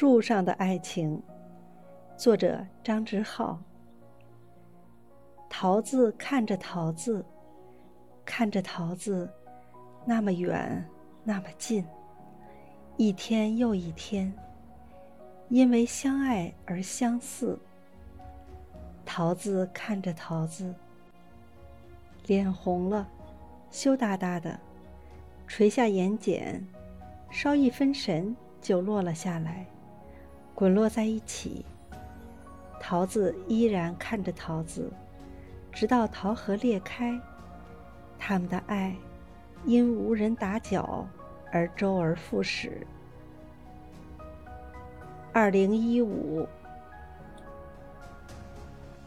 树上的爱情，作者张之浩。桃子看着桃子，看着桃子，那么远，那么近，一天又一天，因为相爱而相似。桃子看着桃子，脸红了，羞答答的，垂下眼睑，稍一分神就落了下来。滚落在一起。桃子依然看着桃子，直到桃核裂开，他们的爱因无人打搅而周而复始。二零一五